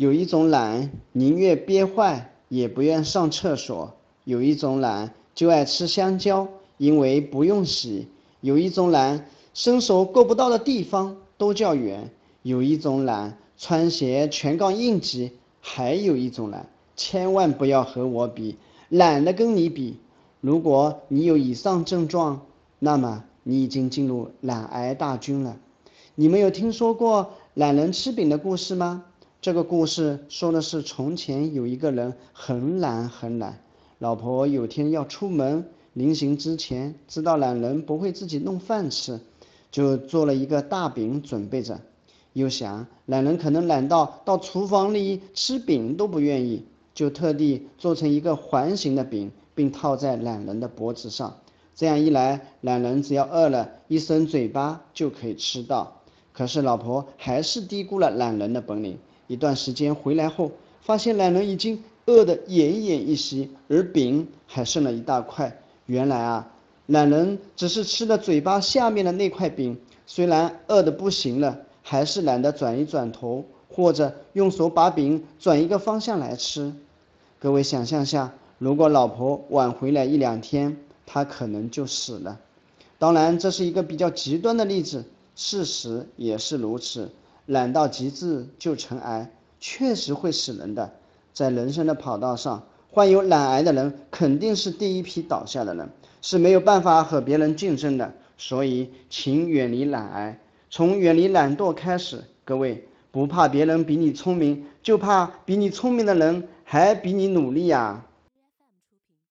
有一种懒，宁愿憋坏也不愿上厕所；有一种懒，就爱吃香蕉，因为不用洗；有一种懒，伸手够不到的地方都叫远；有一种懒，穿鞋全靠硬挤；还有一种懒，千万不要和我比，懒得跟你比。如果你有以上症状，那么你已经进入懒癌大军了。你们有听说过懒人吃饼的故事吗？这个故事说的是从前有一个人很懒很懒，老婆有天要出门，临行之前知道懒人不会自己弄饭吃，就做了一个大饼准备着。又想懒人可能懒到到厨房里吃饼都不愿意，就特地做成一个环形的饼，并套在懒人的脖子上。这样一来，懒人只要饿了，一伸嘴巴就可以吃到。可是老婆还是低估了懒人的本领。一段时间回来后，发现懒人已经饿得奄奄一息，而饼还剩了一大块。原来啊，懒人只是吃了嘴巴下面的那块饼，虽然饿得不行了，还是懒得转一转头，或者用手把饼转一个方向来吃。各位想象下，如果老婆晚回来一两天，他可能就死了。当然，这是一个比较极端的例子，事实也是如此。懒到极致就成癌，确实会死人的。在人生的跑道上，患有懒癌的人肯定是第一批倒下的人，是没有办法和别人竞争的。所以，请远离懒癌，从远离懒惰开始。各位，不怕别人比你聪明，就怕比你聪明的人还比你努力呀。